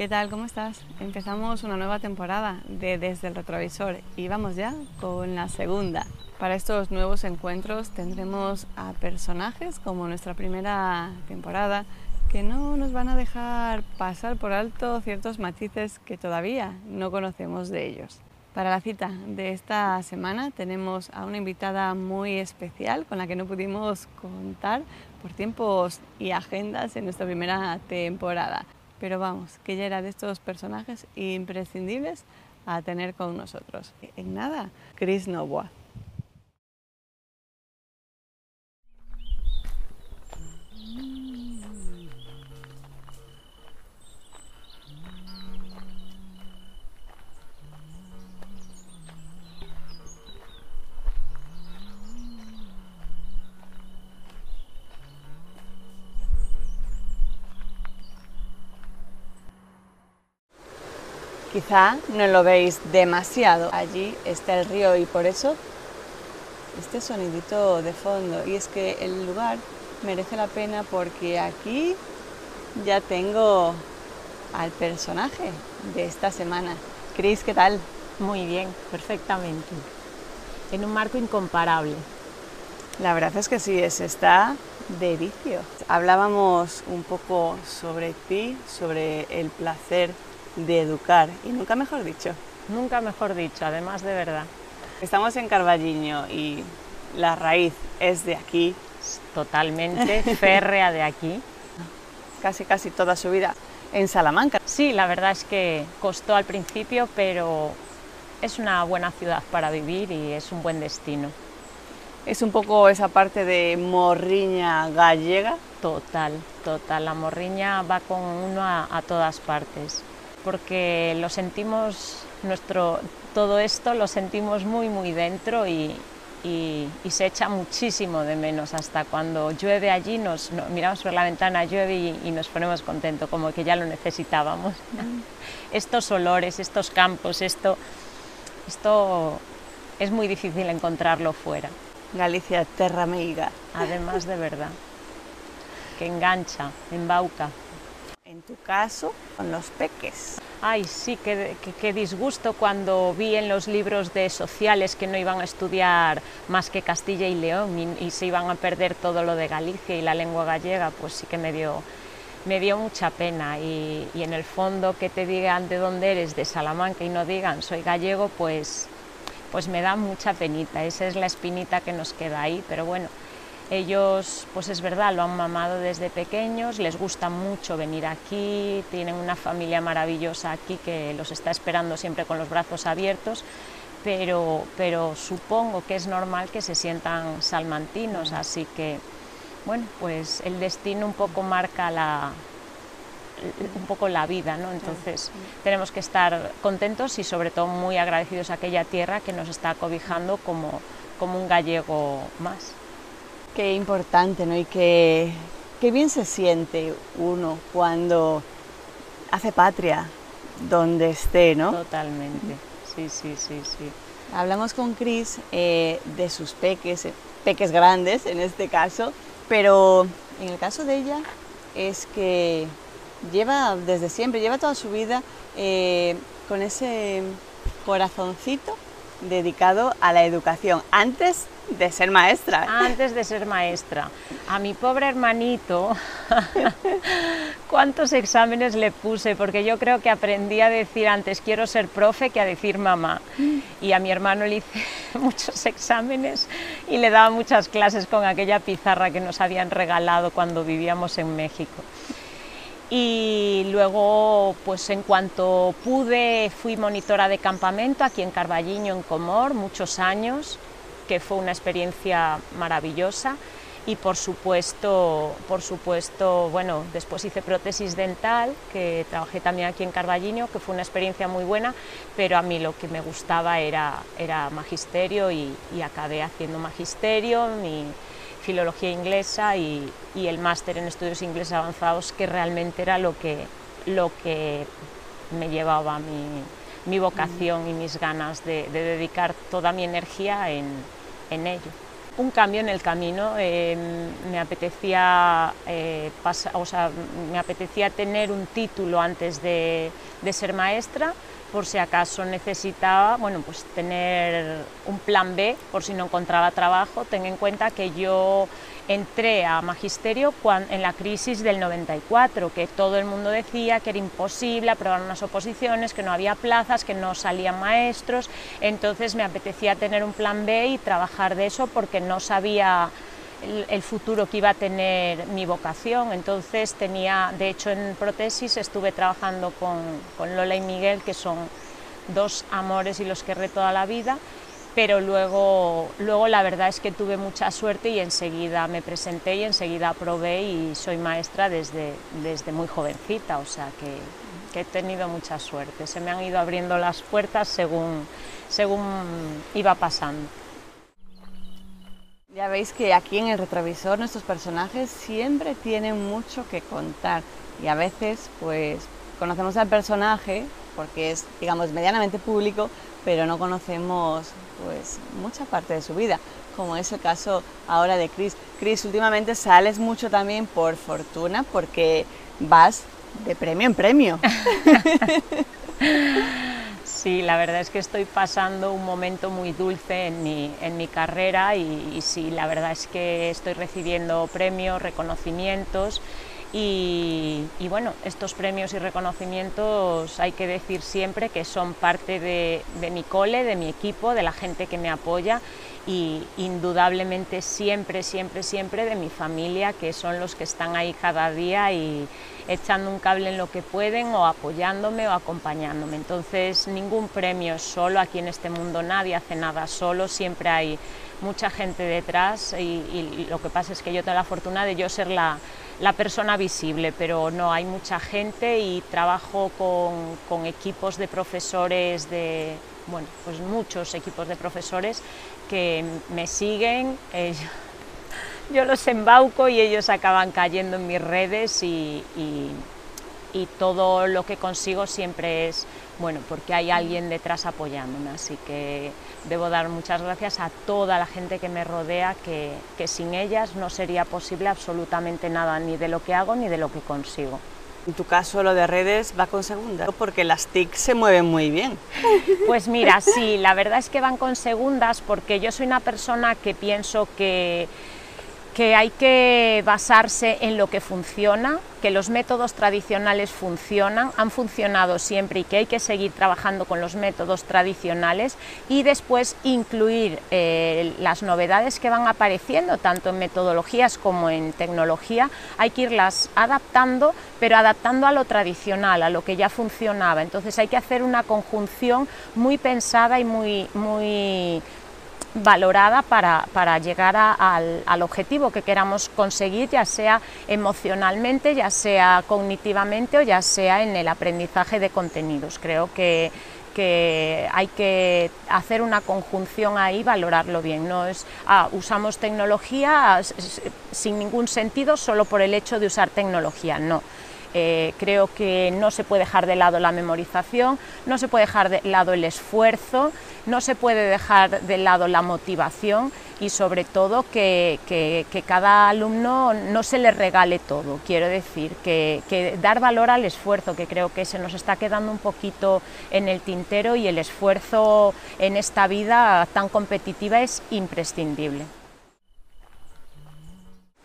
¿Qué tal? ¿Cómo estás? Empezamos una nueva temporada de Desde el Retrovisor y vamos ya con la segunda. Para estos nuevos encuentros tendremos a personajes como nuestra primera temporada que no nos van a dejar pasar por alto ciertos matices que todavía no conocemos de ellos. Para la cita de esta semana tenemos a una invitada muy especial con la que no pudimos contar por tiempos y agendas en nuestra primera temporada. Pero vamos, que ya era de estos personajes imprescindibles a tener con nosotros. En nada, Chris Novoa. Quizá no lo veis demasiado. Allí está el río y por eso este sonidito de fondo. Y es que el lugar merece la pena porque aquí ya tengo al personaje de esta semana. Cris, ¿qué tal? Muy bien, perfectamente. En un marco incomparable. La verdad es que sí, es está de vicio. Hablábamos un poco sobre ti, sobre el placer de educar y nunca mejor dicho. Nunca mejor dicho, además de verdad. Estamos en Carballiño y la raíz es de aquí. Totalmente férrea de aquí. Casi, casi toda su vida en Salamanca. Sí, la verdad es que costó al principio, pero es una buena ciudad para vivir y es un buen destino. Es un poco esa parte de morriña gallega. Total, total. La morriña va con uno a, a todas partes porque lo sentimos, nuestro, todo esto lo sentimos muy, muy dentro y, y, se echa muchísimo de menos. Hasta cuando llueve allí, nos, miramos por la ventana, llueve y, y, nos ponemos contentos, como que ya lo necesitábamos. estos olores, estos campos, esto, esto es muy difícil encontrarlo fuera. Galicia, terra meiga. Además de verdad, que engancha, embauca. En tu caso, con los peques. Ay, sí, qué, qué, disgusto cuando vi en los libros de sociales que no iban a estudiar más que Castilla y León y, y, se iban a perder todo lo de Galicia y la lengua gallega, pues sí que me dio, me dio mucha pena. Y, y en el fondo que te digan de dónde eres, de Salamanca, y no digan soy gallego, pues, pues me da mucha penita. Esa es la espinita que nos queda ahí, pero bueno, ellos, pues es verdad, lo han mamado desde pequeños, les gusta mucho venir aquí, tienen una familia maravillosa aquí que los está esperando siempre con los brazos abiertos, pero, pero supongo que es normal que se sientan salmantinos, así que, bueno, pues el destino un poco marca la, un poco la vida, ¿no? Entonces tenemos que estar contentos y sobre todo muy agradecidos a aquella tierra que nos está cobijando como, como un gallego más. Qué importante, ¿no? Y qué, qué bien se siente uno cuando hace patria donde esté, ¿no? Totalmente, sí, sí, sí, sí. Hablamos con Cris eh, de sus peques, eh, peques grandes en este caso, pero en el caso de ella es que lleva desde siempre, lleva toda su vida eh, con ese corazoncito dedicado a la educación, antes de ser maestra. Antes de ser maestra. A mi pobre hermanito, ¿cuántos exámenes le puse? Porque yo creo que aprendí a decir antes quiero ser profe que a decir mamá. Y a mi hermano le hice muchos exámenes y le daba muchas clases con aquella pizarra que nos habían regalado cuando vivíamos en México. Y luego, pues en cuanto pude, fui monitora de campamento aquí en Carballiño, en Comor, muchos años, que fue una experiencia maravillosa. Y por supuesto, por supuesto, bueno, después hice prótesis dental, que trabajé también aquí en Carballiño, que fue una experiencia muy buena, pero a mí lo que me gustaba era, era magisterio y, y acabé haciendo magisterio, mi, filología inglesa y, y el máster en estudios ingleses avanzados, que realmente era lo que, lo que me llevaba mi, mi vocación y mis ganas de, de dedicar toda mi energía en, en ello. un cambio en el camino. Em, me, apetecía, eh, o sea, me apetecía tener un título antes de, de, ser maestra, por si acaso necesitaba bueno, pues tener un plan B, por si no encontraba trabajo. Ten en cuenta que yo entré a magisterio en la crisis del 94, que todo el mundo decía que era imposible aprobar unas oposiciones, que no había plazas, que no salían maestros, entonces me apetecía tener un plan B y trabajar de eso porque no sabía el, futuro que iba a tener mi vocación. Entonces tenía, de hecho en prótesis estuve trabajando con, con Lola y Miguel, que son dos amores y los querré toda la vida, pero luego, luego la verdad es que tuve mucha suerte y enseguida me presenté y enseguida aprobé y soy maestra desde, desde muy jovencita, o sea que, que, he tenido mucha suerte, se me han ido abriendo las puertas según, según iba pasando. Ya veis que aquí en el retrovisor nuestros personajes siempre tienen mucho que contar y a veces pues conocemos al personaje porque es digamos medianamente público pero no conocemos pues mucha parte de su vida, como es el caso ahora de Chris. Chris, últimamente sales mucho también por fortuna porque vas de premio en premio. Sí, la verdad es que estoy pasando un momento muy dulce en mi, en mi carrera y, sí, la verdad es que estoy recibiendo premios, reconocimientos y, bueno, estos premios y reconocimientos hay que decir siempre que son parte de, mi cole, de mi equipo, de la gente que me apoya y indudablemente siempre, siempre, siempre de mi familia, que son los que están ahí cada día y echando un cable en lo que pueden o apoyándome o acompañándome. Entonces ningún premio es solo, aquí en este mundo nadie hace nada solo, siempre hay mucha gente detrás y, lo que pasa es que yo tengo la fortuna de yo ser la la persona visible, pero no, hay mucha gente y trabajo con, equipos de profesores de, bueno, pues muchos equipos de profesores que me siguen, yo los embauco y ellos acaban cayendo en mis redes y, y todo lo que consigo siempre es bueno, porque hay alguien detrás apoyándome, así que debo dar muchas gracias a toda la gente que me rodea, que, sin ellas no sería posible absolutamente nada, ni de lo que hago ni de lo que consigo. En tu caso lo de redes va con segunda, porque las TIC se mueven muy bien. Pues mira, sí, la verdad es que van con segundas porque yo soy una persona que pienso que que hay que basarse en lo que funciona, que los métodos tradicionales funcionan, han funcionado siempre y que hay que seguir trabajando con los métodos tradicionales y después incluir eh, las novedades que van apareciendo, tanto en metodologías como en tecnología, hay que irlas adaptando, pero adaptando a lo tradicional, a lo que ya funcionaba. Entonces hay que hacer una conjunción muy pensada y muy, muy valorada para, llegar al, objetivo que queramos conseguir, ya sea emocionalmente, ya sea cognitivamente o ya sea en el aprendizaje de contenidos. Creo que, hay que hacer una conjunción ahí, valorarlo bien. No es ah, usamos tecnología sin ningún sentido solo por el hecho de usar tecnología, no. Eh, creo que no se puede dejar de lado la memorización, no se puede dejar de lado el esfuerzo, no se puede dejar de lado la motivación y sobre todo que, cada alumno no se le regale todo. Quiero decir, que, dar valor al esfuerzo, que creo que se nos está quedando un poquito en el tintero y el esfuerzo en esta vida tan competitiva es imprescindible.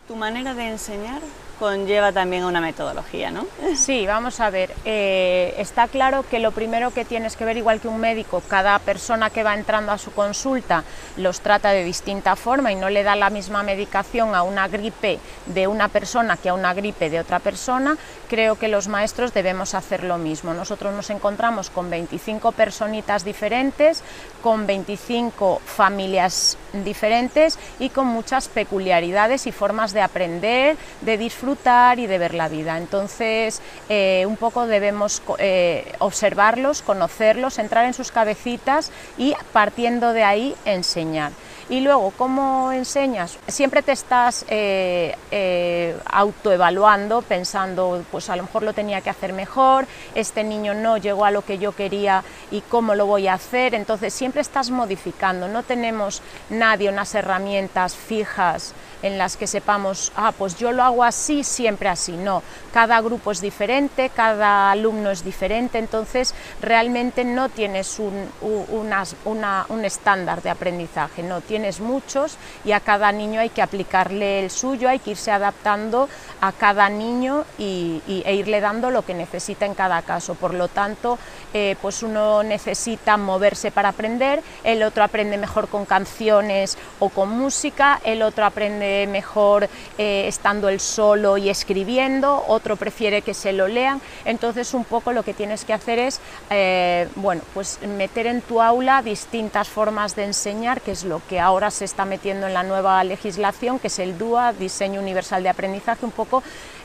¿Tu manera de enseñar conlleva también una metodología, ¿no? Sí, vamos a ver. Eh, está claro que lo primero que tienes que ver, igual que un médico, cada persona que va entrando a su consulta los trata de distinta forma y no le da la misma medicación a una gripe de una persona que a una gripe de otra persona, creo que los maestros debemos hacer lo mismo. Nosotros nos encontramos con 25 personitas diferentes, con 25 familias diferentes y con muchas peculiaridades y formas de aprender, de disfrutar y de ver la vida. Entonces, eh, un poco debemos eh, observarlos, conocerlos, entrar en sus cabecitas y partiendo de ahí enseñar. Y luego, ¿cómo enseñas? Siempre te estás eh, autoevaluando, pensando, pues a lo mejor lo tenía que hacer mejor, este niño no llegó a lo que yo quería y cómo lo voy a hacer. Entonces, siempre estás modificando, no tenemos nadie unas herramientas fijas en las que sepamos, ah, pues yo lo hago así, siempre así. No, cada grupo es diferente, cada alumno es diferente, entonces realmente no tienes un, un estándar de aprendizaje, no, tienes muchos y a cada niño hay que aplicarle el suyo, hay que irse adaptando a cada niño y, e irle dando lo que necesita en cada caso. Por lo tanto, eh, pues uno necesita moverse para aprender, el otro aprende mejor con canciones o con música, el otro aprende mejor eh, estando él solo y escribiendo, otro prefiere que se lo lean, entonces un poco lo que tienes que hacer es, eh, bueno, pues meter en tu aula distintas formas de enseñar, que es lo que ahora se está metiendo en la nueva legislación, que es el DUA, Diseño Universal de Aprendizaje, un poco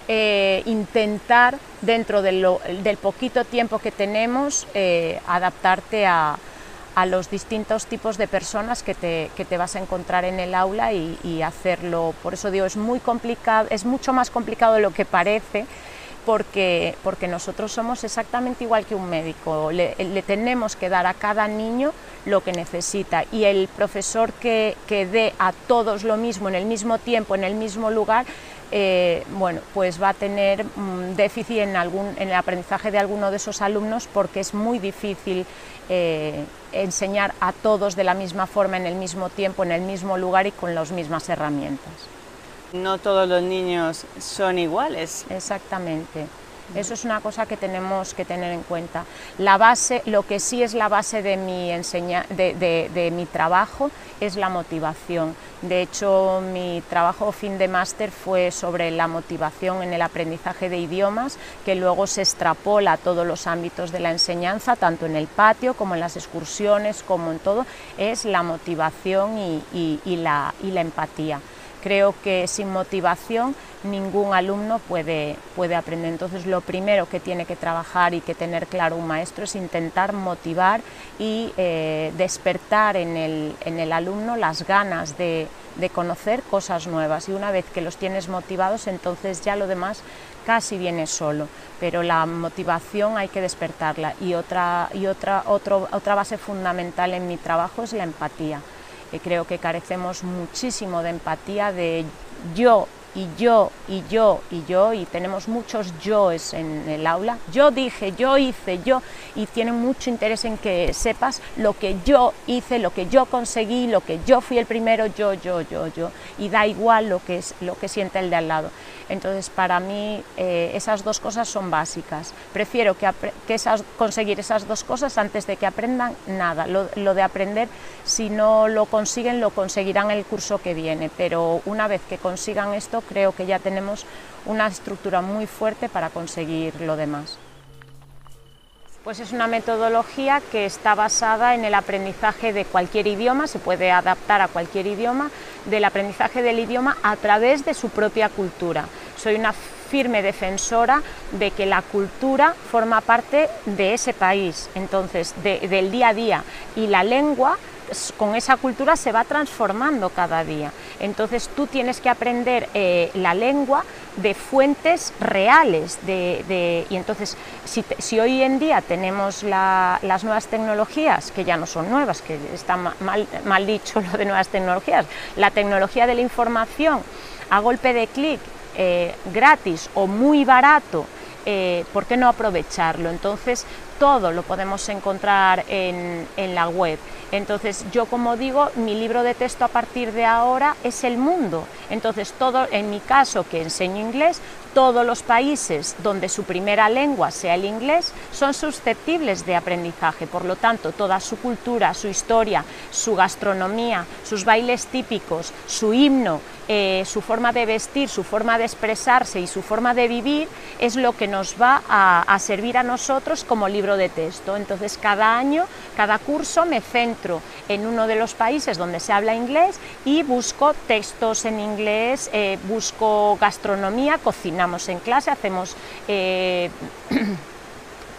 eh, intentar dentro del poquito tiempo que tenemos adaptarte a, a los distintos tipos de personas que te, que te vas a encontrar en el aula y, hacerlo. Por eso digo, es muy complicado, es mucho más complicado de lo que parece, porque, porque nosotros somos exactamente igual que un médico, le, tenemos que dar a cada niño lo que necesita y el profesor que, que dé a todos lo mismo en el mismo tiempo, en el mismo lugar, eh, bueno, pues va a tener mm, déficit en, algún, en el aprendizaje de alguno de esos alumnos porque es muy difícil eh, enseñar a todos de la misma forma, en el mismo tiempo, en el mismo lugar y con las mismas herramientas. No todos los niños son iguales. Exactamente. Eso es una cosa que tenemos que tener en cuenta. La base, lo que sí es la base de mi, enseña, de, mi trabajo es la motivación. De hecho, mi trabajo fin de máster fue sobre la motivación en el aprendizaje de idiomas, que luego se extrapola a todos los ámbitos de la enseñanza, tanto en el patio como en las excursiones, como en todo, es la motivación y la empatía. Creo que sin motivación ningún alumno puede, puede aprender. Entonces lo primero que tiene que trabajar y que tener claro un maestro es intentar motivar y eh, despertar en el, en el, alumno las ganas de, de conocer cosas nuevas. Y una vez que los tienes motivados entonces ya lo demás casi viene solo, pero la motivación hay que despertarla. Y otra, y otra, otro, otra base fundamental en mi trabajo es la empatía creo que carecemos muchísimo de empatía, de yo y yo y yo y yo y tenemos muchos yoes en el aula. Yo dije, yo hice, yo y tienen mucho interés en que sepas lo que yo hice, lo que yo conseguí, lo que yo fui el primero, yo, yo, yo, yo y da igual lo que es lo que siente el de al lado. Entonces, para mí eh, esas dos cosas son básicas. Prefiero que, conseguir esas dos cosas antes de que aprendan nada. Lo, de aprender, si no lo consiguen, lo conseguirán el curso que viene, pero una vez que consigan esto, creo que ya tenemos una estructura muy fuerte para conseguir lo demás. Pues es una metodología que está basada en el aprendizaje de cualquier idioma, se puede adaptar a cualquier idioma, del aprendizaje del idioma a través de su propia cultura. Soy una firme defensora de que la cultura forma parte de ese país, entonces del día a día, y la lengua con esa cultura se va transformando cada día. Entonces tú tienes que aprender eh, la lengua de fuentes reales. De, y entonces, si, hoy en día tenemos las nuevas tecnologías, que ya no son nuevas, que está mal, mal dicho lo de nuevas tecnologías, la tecnología de la información a golpe de clic, eh, gratis o muy barato, eh, ¿por qué no aprovecharlo? Entonces, todo lo podemos encontrar en, en, la web. Entonces, yo como digo, mi libro de texto a partir de ahora es el mundo. Entonces, todo, en mi caso, que enseño inglés, todos los países donde su primera lengua sea el inglés son susceptibles de aprendizaje. Por lo tanto, toda su cultura, su historia, su gastronomía, sus bailes típicos, su himno, eh, su forma de vestir, su forma de expresarse y su forma de vivir es lo que nos va a, servir a nosotros como libro de texto. Entonces, cada año, cada curso me centro en uno de los países donde se habla inglés y busco textos en inglés, eh, busco gastronomía, cocinamos en clase, hacemos... Eh,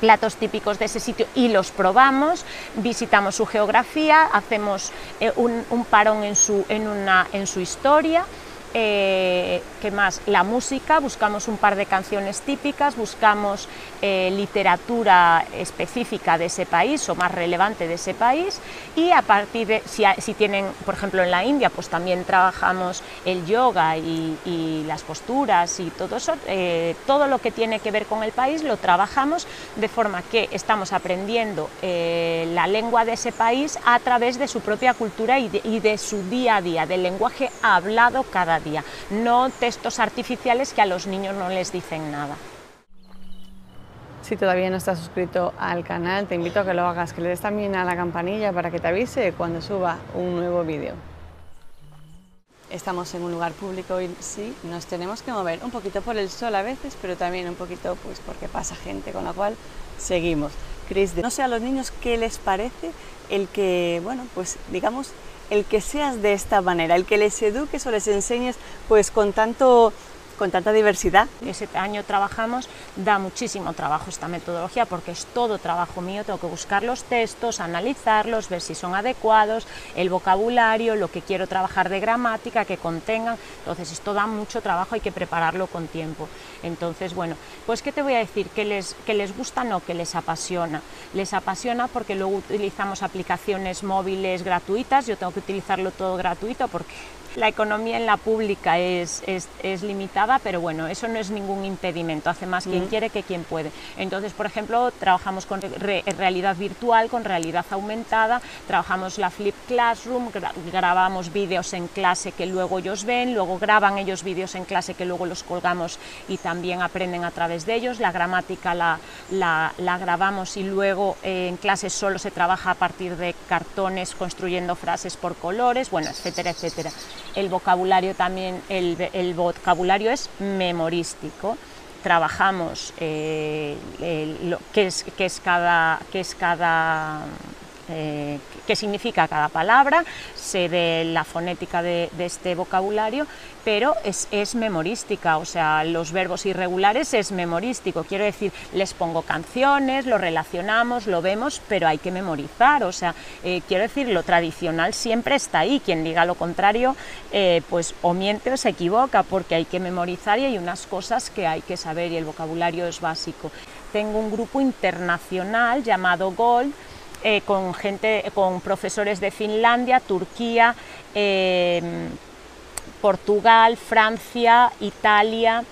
platos típicos de ese sitio y los probamos, visitamos su geografía, hacemos eh, un, un, parón en su, en, una, en su historia eh, ¿qué más? La música, buscamos un par de canciones típicas, buscamos eh, literatura específica de ese país o más relevante de ese país y a partir de, si, tienen, por ejemplo en la India, pues también trabajamos el yoga y, y las posturas y todo eso, eh, todo lo que tiene que ver con el país lo trabajamos de forma que estamos aprendiendo eh, la lengua de ese país a través de su propia cultura y de, y de su día a día, del lenguaje hablado cada día, no textos artificiales que a los niños no les dicen nada. Si todavía no estás suscrito al canal, te invito a que lo hagas, que le des también a la campanilla para que te avise cuando suba un nuevo vídeo. Estamos en un lugar público y sí, nos tenemos que mover un poquito por el sol a veces, pero también un poquito pues porque pasa gente, con lo cual seguimos. No sé a los niños qué les parece el que, bueno, pues digamos, el que seas de esta manera, el que les eduques o les enseñes pues con tanto con tanta diversidad. Ese año trabajamos, da muchísimo trabajo esta metodología porque es todo trabajo mío, tengo que buscar los textos, analizarlos, ver si son adecuados, el vocabulario, lo que quiero trabajar de gramática, que contengan, entonces esto da mucho trabajo, hay que prepararlo con tiempo. Entonces, bueno, pues ¿qué te voy a decir? Que les, que les gusta, no, que les apasiona. Les apasiona porque luego utilizamos aplicaciones móviles gratuitas, yo tengo que utilizarlo todo gratuito porque la economía en la pública es, es, es, limitada, pero bueno, eso no es ningún impedimento, hace más quien mm. quiere que quien puede. Entonces, por ejemplo, trabajamos con re, realidad virtual, con realidad aumentada, trabajamos la Flip Classroom, gra grabamos vídeos en clase que luego ellos ven, luego graban ellos vídeos en clase que luego los colgamos y también aprenden a través de ellos, la gramática la, la, grabamos y luego eh, en clase solo se trabaja a partir de cartones construyendo frases por colores, bueno, etcétera, etcétera. El vocabulario también, el, el vocabulario es memorístico, trabajamos eh, qué, es, qué, es cada, qué es cada eh, qué significa cada palabra, sé de la fonética de, este vocabulario, pero es, es, memorística, o sea, los verbos irregulares es memorístico, quiero decir, les pongo canciones, lo relacionamos, lo vemos, pero hay que memorizar, o sea, eh, quiero decir, lo tradicional siempre está ahí, quien diga lo contrario, eh, pues o miente o se equivoca, porque hay que memorizar y hay unas cosas que hay que saber y el vocabulario es básico. Tengo un grupo internacional llamado Gold, eh, con gente, con profesores de Finlandia, Turquía, eh, Portugal, Francia, Italia,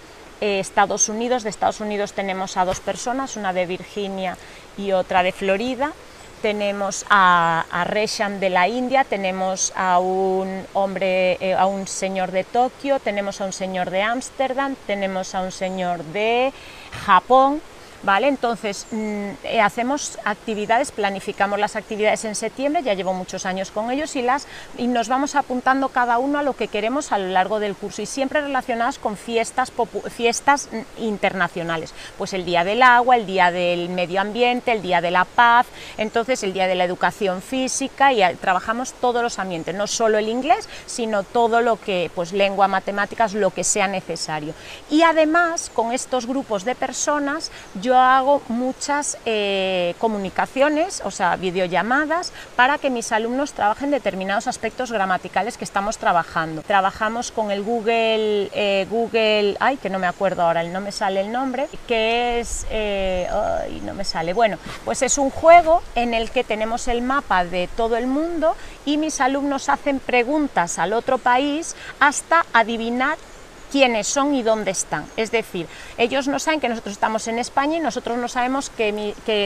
eh, Estados Unidos. De Estados Unidos tenemos a dos personas, una de Virginia y otra de Florida. Tenemos a, Resham de la India, tenemos a un hombre, a un señor de Tokio, tenemos a un señor de Ámsterdam, tenemos a un señor de Japón, ¿vale? Entonces, mmm, eh, hacemos actividades, planificamos las actividades en septiembre, ya llevo muchos años con ellos y, las, y nos vamos apuntando cada uno a lo que queremos a lo largo del curso y siempre relacionadas con fiestas, fiestas internacionales, pues el Día del Agua, el Día del Medio Ambiente, el Día de la Paz, entonces el Día de la Educación Física y trabajamos todos los ambientes, no solo el inglés, sino todo lo que, pues lengua, matemáticas, lo que sea necesario. Y además, con estos grupos de personas, yo yo hago muchas eh, comunicaciones, o sea, videollamadas, para que mis alumnos trabajen determinados aspectos gramaticales que estamos trabajando. Trabajamos con el Google, eh, Google, ay, que no me acuerdo ahora, no me sale el nombre, que es, eh, ay, no me sale, bueno, pues es un juego en el que tenemos el mapa de todo el mundo y mis alumnos hacen preguntas al otro país hasta adivinar quiénes son y dónde están. Es decir, ellos no saben que nosotros estamos en España y nosotros no sabemos que,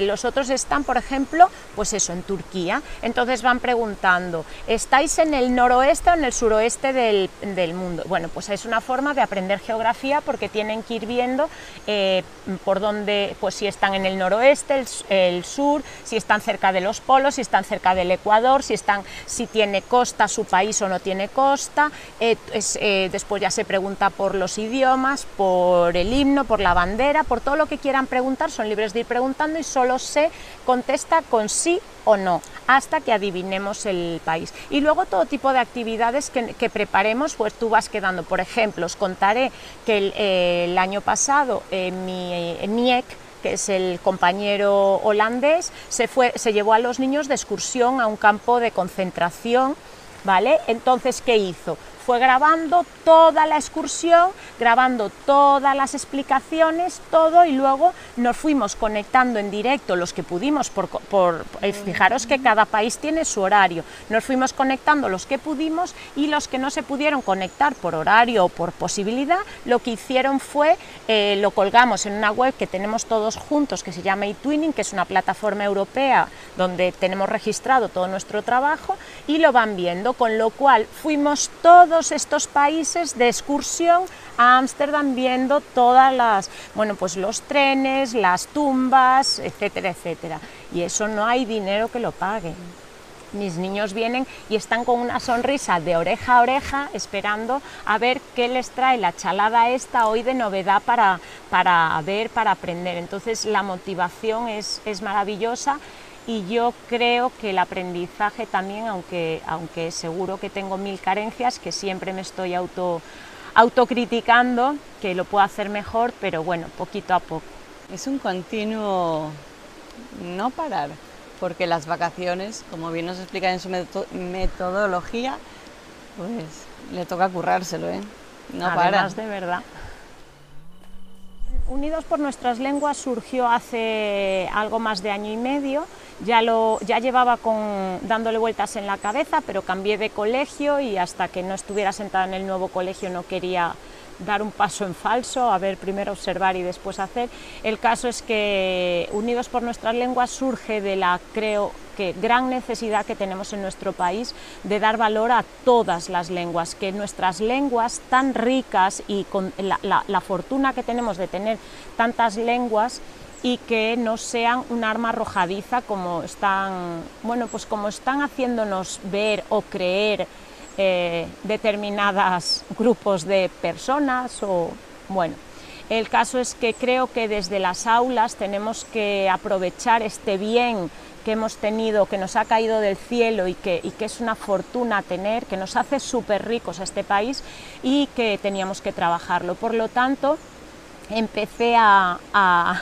los otros están, por ejemplo, pues eso, en Turquía. Entonces van preguntando, ¿estáis en el noroeste o en el suroeste del, mundo? Bueno, pues es una forma de aprender geografía porque tienen que ir viendo eh, por dónde, pues si están en el noroeste, el, sur, si están cerca de los polos, si están cerca del Ecuador, si, están, si tiene costa su país o no tiene costa. Eh, eh, después ya se pregunta por los idiomas, por el himno, por la bandera, por todo lo que quieran preguntar, son libres de ir preguntando y solo se contesta con sí o no, hasta que adivinemos el país. Y luego todo tipo de actividades que, preparemos, pues tú vas quedando. Por ejemplo, os contaré que el, año pasado eh, mi eh, que es el compañero holandés, se, fue, se llevó a los niños de excursión a un campo de concentración, ¿vale? Entonces, ¿qué hizo? Fue grabando toda la excursión, grabando todas las explicaciones, todo, y luego nos fuimos conectando en directo los que pudimos, por, eh, fijaros que cada país tiene su horario, nos fuimos conectando los que pudimos y los que no se pudieron conectar por horario o por posibilidad, lo que hicieron fue, eh, lo colgamos en una web que tenemos todos juntos, que se llama eTwinning, que es una plataforma europea donde tenemos registrado todo nuestro trabajo, y lo van viendo, con lo cual fuimos todos estos países de excursión a Ámsterdam viendo todas las, bueno, pues los trenes, las tumbas, etcétera, etcétera. Y eso no hay dinero que lo pague. Mis niños vienen y están con una sonrisa de oreja a oreja esperando a ver qué les trae la chalada esta hoy de novedad para, para ver, para aprender. Entonces la motivación es, es maravillosa y yo creo que el aprendizaje también, aunque, aunque seguro que tengo mil carencias, que siempre me estoy auto, autocriticando, que lo puedo hacer mejor, pero bueno, poquito a poco. Es un continuo no parar, porque las vacaciones, como bien nos explica en su metodología, pues le toca currárselo, ¿eh? No Además, de verdad. Unidos por nuestras lenguas surgió hace algo más de año y medio ya, lo, ya llevaba con, dándole vueltas en la cabeza, pero cambié de colegio y hasta que no estuviera sentada en el nuevo colegio no quería dar un paso en falso, a ver, primero observar y después hacer. El caso es que Unidos por Nuestras Lenguas surge de la, creo que, gran necesidad que tenemos en nuestro país de dar valor a todas las lenguas, que nuestras lenguas tan ricas y con la, la fortuna que tenemos de tener tantas lenguas, y que no sean un arma arrojadiza como están, bueno, pues como están haciéndonos ver o creer eh, determinados grupos de personas o bueno. El caso es que creo que desde las aulas tenemos que aprovechar este bien que hemos tenido, que nos ha caído del cielo y que, y que es una fortuna tener, que nos hace súper ricos a este país y que teníamos que trabajarlo. Por lo tanto, empecé a, a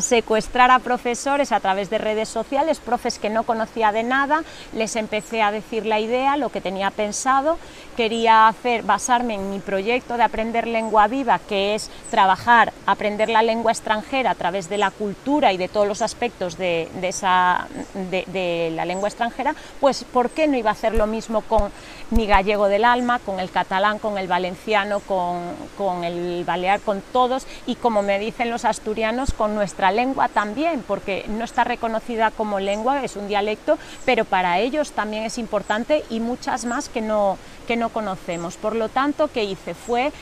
secuestrar a profesores a través de redes sociales, profes que no conocía de nada, les empecé a decir la idea, lo que tenía pensado, quería hacer, basarme en mi proyecto de aprender lengua viva, que es trabajar, aprender la lengua extranjera a través de la cultura y de todos los aspectos de, esa, de, la lengua extranjera, pues ¿por qué no iba a hacer lo mismo con mi gallego del alma, con el catalán, con el valenciano, con, el balear, con todos y como me dicen los asturianos, con nuestra lengua también, porque no está reconocida como lengua, es un dialecto, pero para ellos también es importante y muchas más que no, que no conocemos. Por lo tanto, ¿qué hice? Fue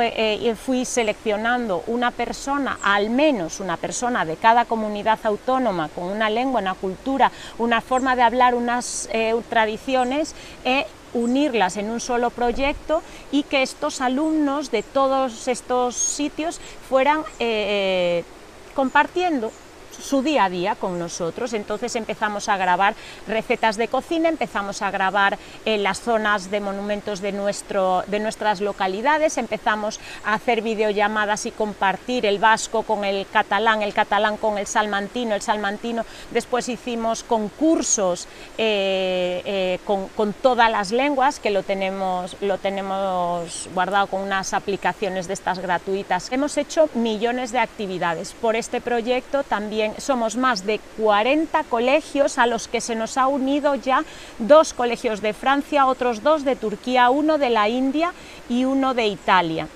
eh, fui seleccionando una persona, al menos una persona de cada comunidad autónoma, con una lengua, una cultura, una forma de hablar, unas eh, tradiciones, e unirlas en un solo proyecto y que estos alumnos de todos estos sitios fueran eh, compartiendo su día a día con nosotros. Entonces empezamos a grabar recetas de cocina, empezamos a grabar en las zonas de monumentos de, nuestro, de nuestras localidades, empezamos a hacer videollamadas y compartir el vasco con el catalán, el catalán con el salmantino, el salmantino. Después hicimos concursos eh, eh, con, con, todas las lenguas, que lo tenemos, lo tenemos guardado con unas aplicaciones de estas gratuitas. Hemos hecho millones de actividades. Por este proyecto también somos más de 40 colegios a los que se nos ha unido ya dos colegios de Francia, otros dos de Turquía, uno de la India y uno de Italia.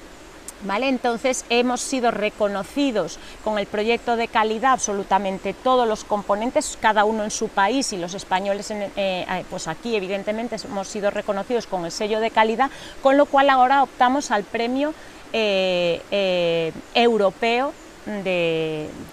¿Vale? Entonces hemos sido reconocidos con el proyecto de calidad absolutamente todos los componentes, cada uno en su país y los españoles eh, eh, pues aquí evidentemente hemos sido reconocidos con el sello de calidad, con lo cual ahora optamos al premio eh, europeo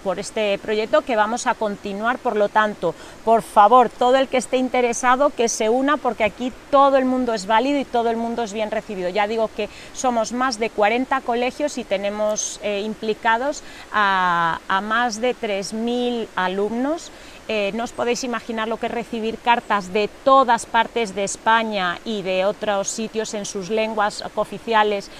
por este proyecto que vamos a continuar, por lo tanto, por favor, todo el que esté interesado que se una porque aquí todo el mundo es válido y todo el mundo es bien recibido. Ya digo que somos más de 40 colegios y tenemos eh, implicados a, a más de 3.000 alumnos eh, no os podéis imaginar lo que es recibir cartas de todas partes de España y de otros sitios en sus lenguas oficiales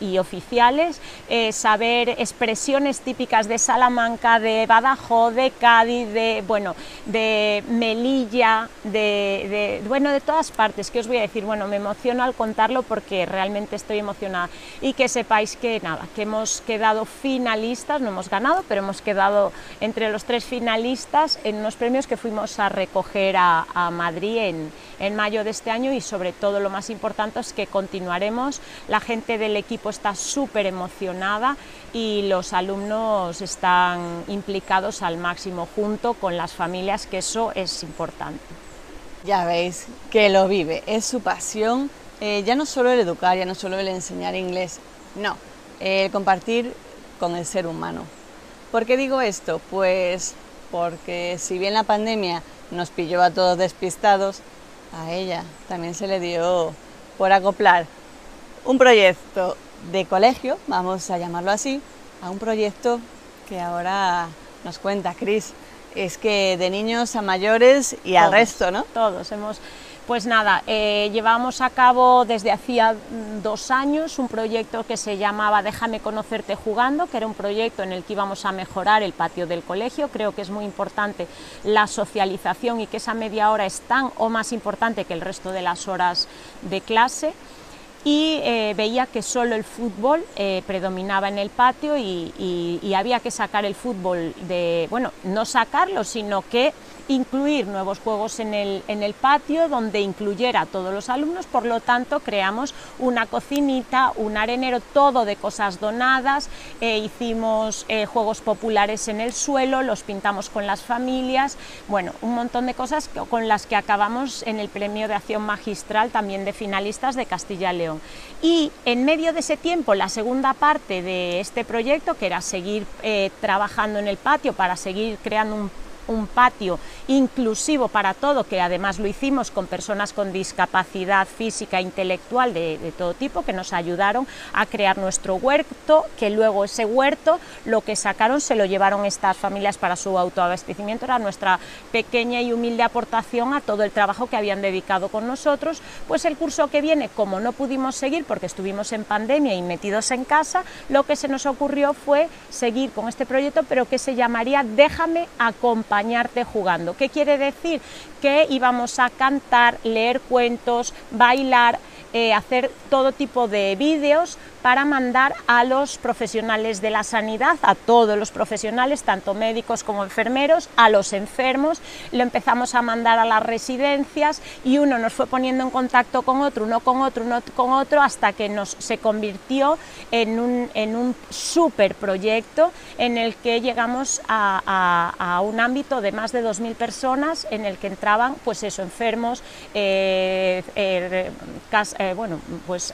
y oficiales, eh, saber expresiones típicas de Salamanca, de Badajoz, de Cádiz, de, bueno, de Melilla, de, bueno, de todas partes, que os voy a decir, bueno, me emociono al contarlo porque realmente estoy emocionada. Y que sepáis que nada, que hemos quedado finalistas, no hemos ganado, pero hemos quedado entre los tres finalistas en unos premios que fuimos a recoger a, Madrid en, en mayo de este año y sobre todo lo más importante es que continuaremos, la gente del equipo está súper emocionada y los alumnos están implicados al máximo junto con las familias, que eso es importante. Ya veis que lo vive, es su pasión, eh, ya no solo el educar, ya no solo el enseñar inglés, no, el compartir con el ser humano. ¿Por qué digo esto? Pues porque si bien la pandemia nos pilló a todos despistados, a ella también se le dio por acoplar un proyecto de colegio, vamos a llamarlo así, a un proyecto que ahora nos cuenta Cris. Es que de niños a mayores y al resto, ¿no? Todos hemos pues nada, eh, llevamos a cabo desde hacía dos años un proyecto que se llamaba Déjame conocerte jugando, que era un proyecto en el que íbamos a mejorar el patio del colegio. Creo que es muy importante la socialización y que esa media hora es tan o más importante que el resto de las horas de clase y eh, veía que solo el fútbol eh, predominaba en el patio y, y, había que sacar el fútbol de, bueno, no sacarlo, sino que incluir nuevos juegos en el, en el patio donde incluyera a todos los alumnos, por lo tanto creamos una cocinita, un arenero, todo de cosas donadas, eh, hicimos eh, juegos populares en el suelo, los pintamos con las familias, bueno, un montón de cosas con las que acabamos en el premio de acción magistral también de finalistas de Castilla y León. Y en medio de ese tiempo, la segunda parte de este proyecto, que era seguir eh, trabajando en el patio para seguir creando un un patio inclusivo para todo, que además lo hicimos con personas con discapacidad física e intelectual de, todo tipo, que nos ayudaron a crear nuestro huerto, que luego ese huerto lo que sacaron se lo llevaron estas familias para su autoabastecimiento, era nuestra pequeña y humilde aportación a todo el trabajo que habían dedicado con nosotros, pues el curso que viene, como no pudimos seguir porque estuvimos en pandemia y metidos en casa, lo que se nos ocurrió fue seguir con este proyecto, pero que se llamaría Déjame acompañar jugando. ¿Qué quiere decir? Que íbamos a cantar, leer cuentos, bailar, eh, hacer todo tipo de vídeos para mandar a los profesionales de la sanidad, a todos los profesionales, tanto médicos como enfermeros, a los enfermos, lo empezamos a mandar a las residencias y uno nos fue poniendo en contacto con otro, uno con otro, uno con otro, hasta que nos, se convirtió en un, en un super proyecto en el que llegamos a, a, un ámbito de más de 2.000 personas en el que entraban, pues eso, enfermos, eh, eh, eh, bueno, pues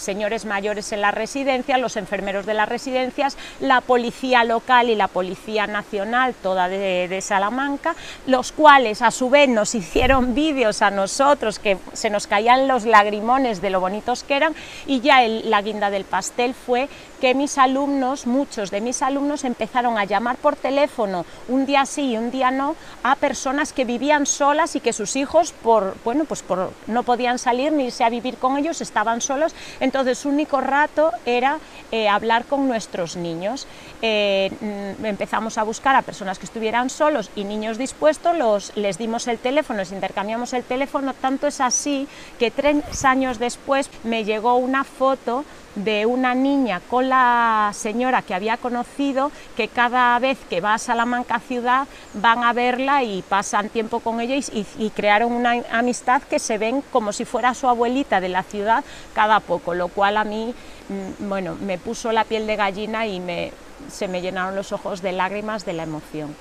señores mayores en la residencia, los enfermeros de las residencias, la policía local y la policía nacional, toda de, Salamanca, los cuales a su vez nos hicieron vídeos a nosotros que se nos caían los lagrimones de lo bonitos que eran y ya la guinda del pastel fue que mis alumnos, muchos de mis alumnos empezaron a llamar por teléfono un día sí y un día no a personas que vivían solas y que sus hijos por bueno pues por no podían salir ni irse a vivir con ellos estaban solos. Entonces su único rato era eh, hablar con nuestros niños. Eh, mm, empezamos a buscar a personas que estuvieran solos y niños dispuestos los les dimos el teléfono les intercambiamos el teléfono. Tanto es así que tres años después me llegó una foto de una niña con la señora que había conocido, que cada vez que va a Salamanca ciudad van a verla y pasan tiempo con ella y, crearon una amistad que se ven como si fuera su abuelita de la ciudad cada poco, lo cual a mí, mm, bueno, me puso la piel de gallina y me, se me llenaron los ojos de lágrimas de la emoción.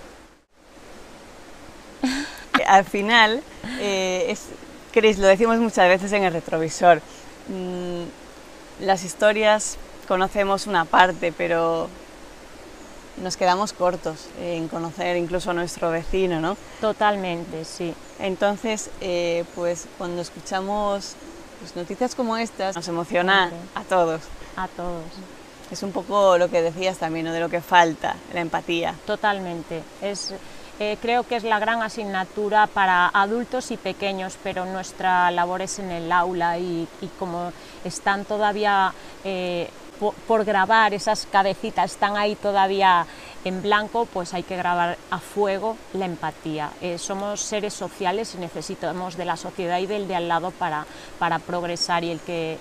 Al final, eh, es, Cris, lo decimos muchas veces en el retrovisor, mm, las historias conocemos una parte, pero nos quedamos cortos en conocer incluso a nuestro vecino, ¿no? Totalmente, sí. Entonces, eh, pues cuando escuchamos pues, noticias como estas, nos emociona a todos. A todos. Es un poco lo que decías también, ¿no? de lo que falta, la empatía. Totalmente. Es, eh, creo que es la gran asignatura para adultos y pequeños, pero nuestra labor es en el aula y, como están todavía eh, por, grabar, esas cabecitas están ahí todavía en blanco, pues hay que grabar a fuego la empatía. Eh, somos seres sociales y necesitamos de la sociedad y del de al lado para, para progresar y el que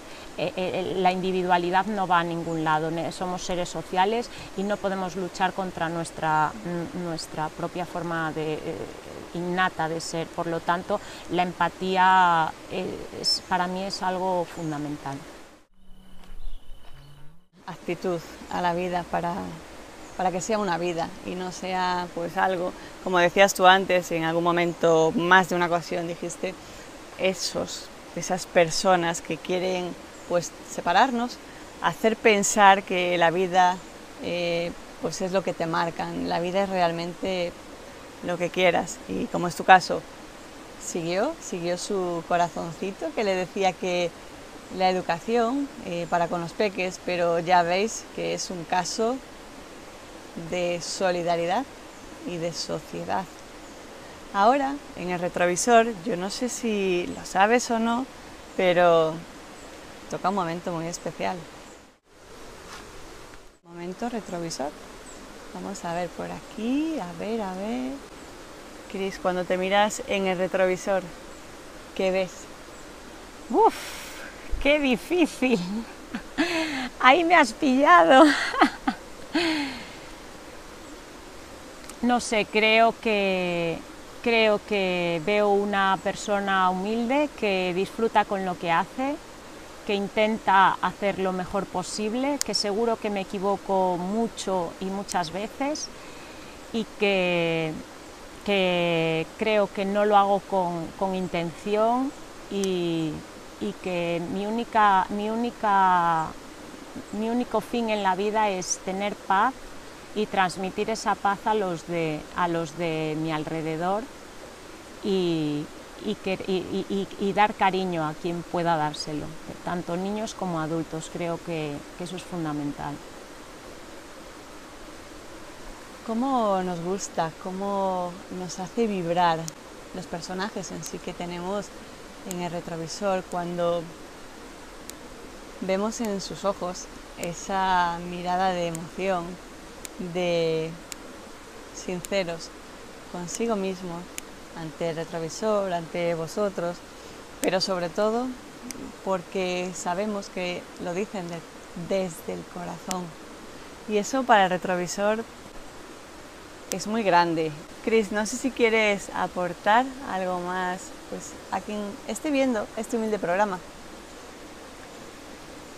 la individualidad no va a ningún lado, somos seres sociales y no podemos luchar contra nuestra, nuestra propia forma de, eh, innata de ser, por lo tanto la empatía para mí es algo fundamental. Actitud a la vida para, para que sea una vida y no sea pues algo, como decías tú antes, en algún momento, más de una ocasión dijiste, esos, esas personas que quieren pues separarnos, hacer pensar que la vida eh, pues es lo que te marcan, la vida es realmente lo que quieras y como es tu caso, siguió, siguió su corazoncito que le decía que la educación eh, para con los peques, pero ya veis que es un caso de solidaridad y de sociedad. Ahora, en el retrovisor, yo no sé si lo sabes o no, pero toca un momento muy especial. Momento retrovisor. Vamos a ver por aquí, a ver, a ver. Cris, cuando te miras en el retrovisor, ¿qué ves? ¡Uf! ¡Qué difícil! Ahí me has pillado. No sé, creo que creo que veo una persona humilde que disfruta con lo que hace, que intenta hacer lo mejor posible, que seguro que me equivoco mucho y muchas veces y que, creo que no lo hago con, intención y, que mi, única, mi, única, mi único fin en la vida es tener paz y transmitir esa paz a los de, a los de mi alrededor y, y, dar cariño a quien pueda dárselo, tanto niños como adultos. Creo que, eso es fundamental. ¿Cómo nos gusta, cómo nos hace vibrar los personajes en sí que tenemos en el retrovisor cuando vemos en sus ojos esa mirada de emoción, de sinceros consigo mismo, ante el retrovisor, ante vosotros, pero sobre todo porque sabemos que lo dicen desde el corazón. Y eso para el retrovisor es muy grande. Cris, no sé si quieres aportar algo más pues, a quien esté viendo este humilde programa.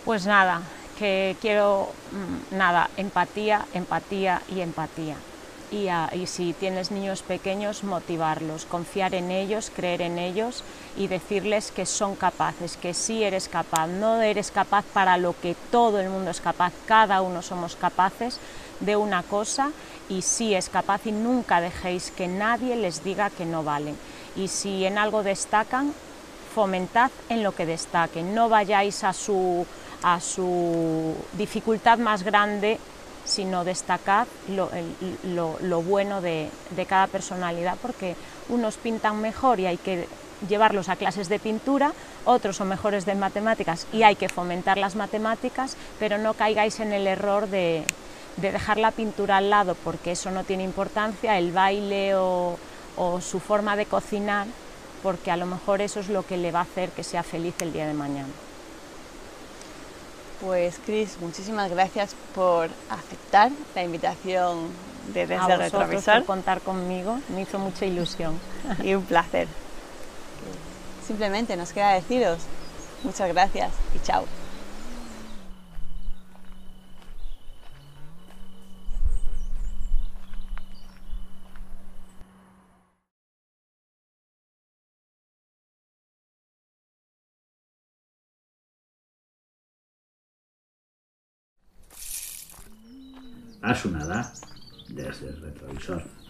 Pues nada, que quiero, mm, nada, empatía, empatía y empatía y, si tienes niños pequeños, motivarlos, confiar en ellos, creer en ellos y decirles que son capaces, que sí eres capaz, no eres capaz para lo que todo el mundo es capaz, cada uno somos capaces de una cosa y sí es capaz y nunca dejéis que nadie les diga que no valen. Y si en algo destacan, fomentad en lo que destaquen, no vayáis a su, a su dificultad más grande sino destacar lo, bueno de, cada personalidad, porque unos pintan mejor y hay que llevarlos a clases de pintura, otros son mejores de matemáticas y hay que fomentar las matemáticas, pero no caigáis en el error de, dejar la pintura al lado porque eso no tiene importancia, el baile o su forma de cocinar, porque a lo mejor eso es lo que le va a hacer que sea feliz el día de mañana. Pues Cris, muchísimas gracias por aceptar la invitación de Desde a el Retrovisor. por contar conmigo, me hizo mucha ilusión. y un placer. Simplemente nos queda deciros muchas gracias y chao. Asunada desde el retrovisor.